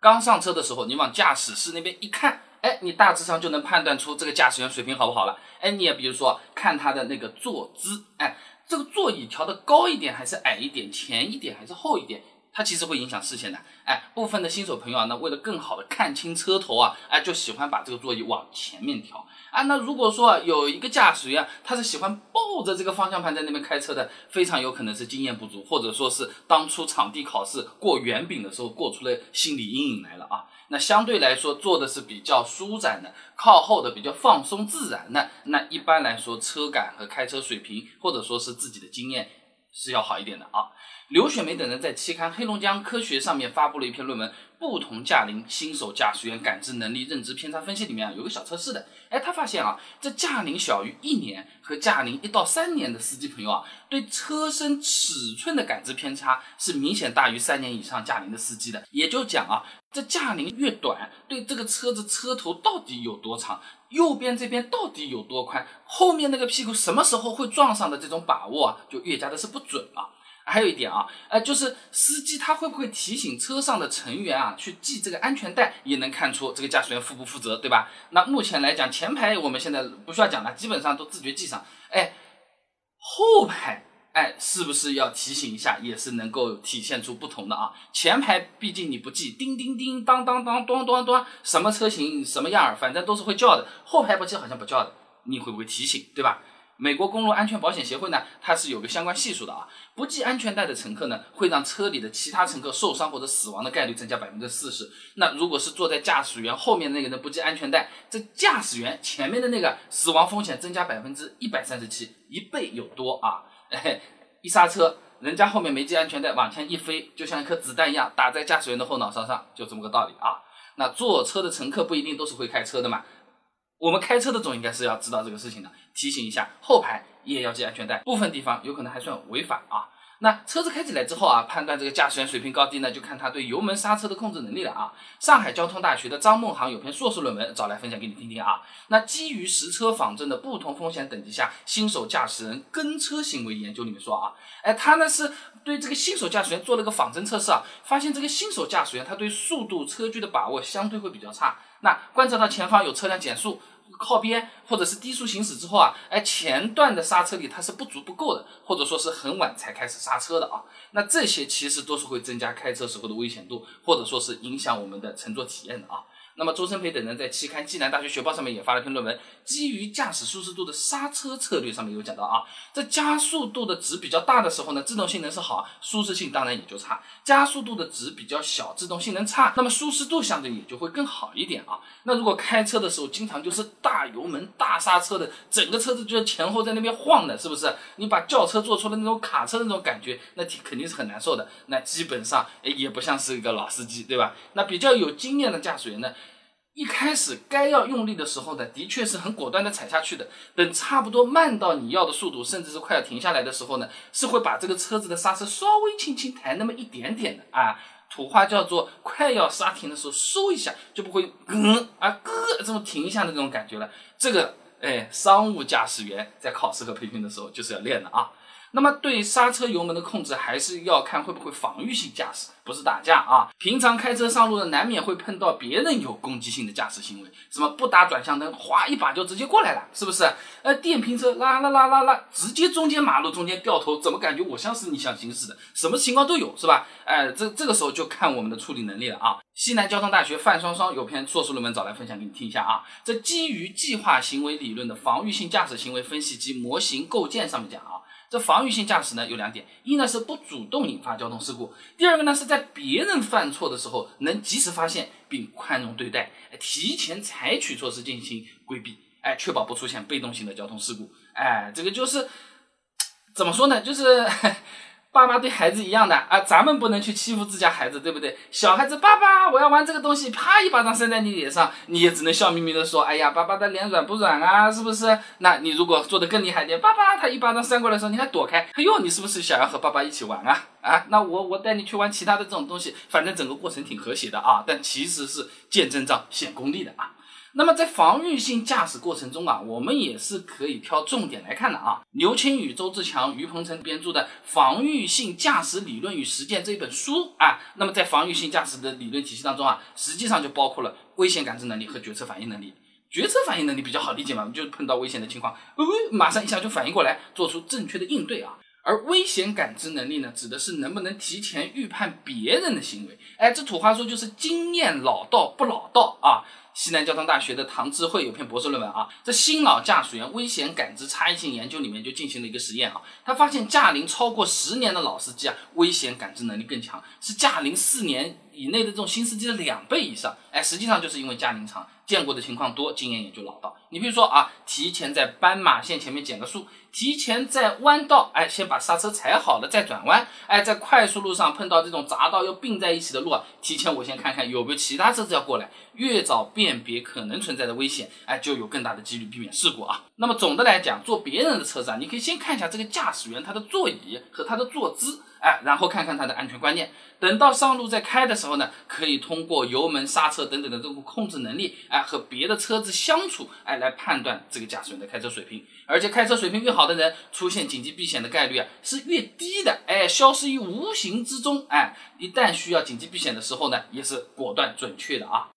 刚上车的时候，你往驾驶室那边一看，哎，你大致上就能判断出这个驾驶员水平好不好了。哎，你也比如说看他的那个坐姿，哎，这个座椅调的高一点还是矮一点，前一点还是后一点。它其实会影响视线的，哎，部分的新手朋友啊，那为了更好的看清车头啊，哎，就喜欢把这个座椅往前面调啊。那如果说有一个驾驶员，他是喜欢抱着这个方向盘在那边开车的，非常有可能是经验不足，或者说是当初场地考试过圆饼的时候过出了心理阴影来了啊。那相对来说坐的是比较舒展的，靠后的比较放松自然的，那一般来说车感和开车水平，或者说是自己的经验。是要好一点的啊。刘雪梅等人在期刊《黑龙江科学》上面发布了一篇论文，《不同驾龄新手驾驶员感知能力认知偏差分析》里面啊有个小测试的，哎，他发现啊，这驾龄小于一年和驾龄一到三年的司机朋友啊，对车身尺寸的感知偏差是明显大于三年以上驾龄的司机的。也就讲啊，这驾龄越短，对这个车子车头到底有多长？右边这边到底有多宽？后面那个屁股什么时候会撞上的这种把握啊，就越加的是不准了。还有一点啊，呃，就是司机他会不会提醒车上的成员啊去系这个安全带，也能看出这个驾驶员负不负责，对吧？那目前来讲，前排我们现在不需要讲了，基本上都自觉系上。哎，后排。哎，是不是要提醒一下，也是能够体现出不同的啊？前排毕竟你不记，叮叮叮，当当当，咚咚咚，什么车型什么样儿，反正都是会叫的。后排不记好像不叫的，你会不会提醒，对吧？美国公路安全保险协会呢，它是有个相关系数的啊。不系安全带的乘客呢，会让车里的其他乘客受伤或者死亡的概率增加百分之四十。那如果是坐在驾驶员后面那个人不系安全带，这驾驶员前面的那个死亡风险增加百分之一百三十七，一倍有多啊！哎，一刹车，人家后面没系安全带，往前一飞，就像一颗子弹一样打在驾驶员的后脑勺上，就这么个道理啊。那坐车的乘客不一定都是会开车的嘛，我们开车的总应该是要知道这个事情的，提醒一下后排也要系安全带，部分地方有可能还算违法啊。那车子开起来之后啊，判断这个驾驶员水平高低呢，就看他对油门刹车的控制能力了啊。上海交通大学的张梦航有篇硕士论文找来分享给你听听啊。那基于实车仿真的不同风险等级下新手驾驶人跟车行为研究里面说啊，哎，他呢是对这个新手驾驶员做了个仿真测试啊，发现这个新手驾驶员他对速度车距的把握相对会比较差。那观察到前方有车辆减速。靠边或者是低速行驶之后啊，哎，前段的刹车力它是不足不够的，或者说是很晚才开始刹车的啊，那这些其实都是会增加开车时候的危险度，或者说是影响我们的乘坐体验的啊。那么周生培等人在期刊《暨南大学学报》上面也发了篇论文，基于驾驶舒适度的刹车策略上面有讲到啊，在加速度的值比较大的时候呢，制动性能是好，舒适性当然也就差；加速度的值比较小，制动性能差，那么舒适度相对也就会更好一点啊。那如果开车的时候经常就是大油门大刹车的，整个车子就是前后在那边晃的，是不是？你把轿车做出了那种卡车的那种感觉，那肯定是很难受的。那基本上诶也不像是一个老司机，对吧？那比较有经验的驾驶员呢？一开始该要用力的时候呢，的确是很果断的踩下去的。等差不多慢到你要的速度，甚至是快要停下来的时候呢，是会把这个车子的刹车稍微轻轻抬那么一点点的啊。土话叫做快要刹停的时候收一下，就不会嗯啊咯这么停一下的这种感觉了。这个哎，商务驾驶员在考试和培训的时候就是要练的啊。那么对刹车油门的控制，还是要看会不会防御性驾驶，不是打架啊。平常开车上路的，难免会碰到别人有攻击性的驾驶行为，什么不打转向灯，哗一把就直接过来了，是不是？呃，电瓶车啦啦啦啦啦，直接中间马路中间掉头，怎么感觉我像是你想行驶的？什么情况都有，是吧？哎，这这个时候就看我们的处理能力了啊。西南交通大学范双双有篇硕士论文找来分享给你听一下啊。这基于计划行为理论的防御性驾驶行为分析及模型构建上面讲啊。这防御性驾驶呢有两点，一呢是不主动引发交通事故，第二个呢是在别人犯错的时候能及时发现并宽容对待，提前采取措施进行规避，哎，确保不出现被动性的交通事故，哎，这个就是怎么说呢，就是。爸妈对孩子一样的啊，咱们不能去欺负自家孩子，对不对？小孩子，爸爸，我要玩这个东西，啪一巴掌扇在你脸上，你也只能笑眯眯的说，哎呀，爸爸的脸软不软啊？是不是？那你如果做的更厉害点，爸爸他一巴掌扇过来的时候，你还躲开，哎呦，你是不是想要和爸爸一起玩啊？啊，那我我带你去玩其他的这种东西，反正整个过程挺和谐的啊，但其实是见真章显功力的啊。那么在防御性驾驶过程中啊，我们也是可以挑重点来看的啊。刘青宇、周志强、于鹏程编著的《防御性驾驶理论与实践》这一本书啊，那么在防御性驾驶的理论体系当中啊，实际上就包括了危险感知能力和决策反应能力。决策反应能力比较好理解嘛，就碰到危险的情况，呃，马上一下就反应过来，做出正确的应对啊。而危险感知能力呢，指的是能不能提前预判别人的行为。哎，这土话说就是经验老道不老道啊。西南交通大学的唐智慧有篇博士论文啊，在新老驾驶员危险感知差异性研究里面就进行了一个实验啊，他发现驾龄超过十年的老司机啊，危险感知能力更强，是驾龄四年以内的这种新司机的两倍以上。哎，实际上就是因为驾龄长。见过的情况多，经验也就老道。你比如说啊，提前在斑马线前面减个速，提前在弯道，哎，先把刹车踩好了再转弯，哎，在快速路上碰到这种匝道又并在一起的路啊，提前我先看看有没有其他车子要过来，越早辨别可能存在的危险，哎，就有更大的几率避免事故啊。那么总的来讲，坐别人的车子啊，你可以先看一下这个驾驶员他的座椅和他的坐姿。哎，然后看看它的安全观念，等到上路再开的时候呢，可以通过油门、刹车等等的这种控制能力，哎，和别的车子相处，哎，来判断这个驾驶员的开车水平。而且开车水平越好的人，出现紧急避险的概率啊是越低的，哎，消失于无形之中。哎，一旦需要紧急避险的时候呢，也是果断准确的啊。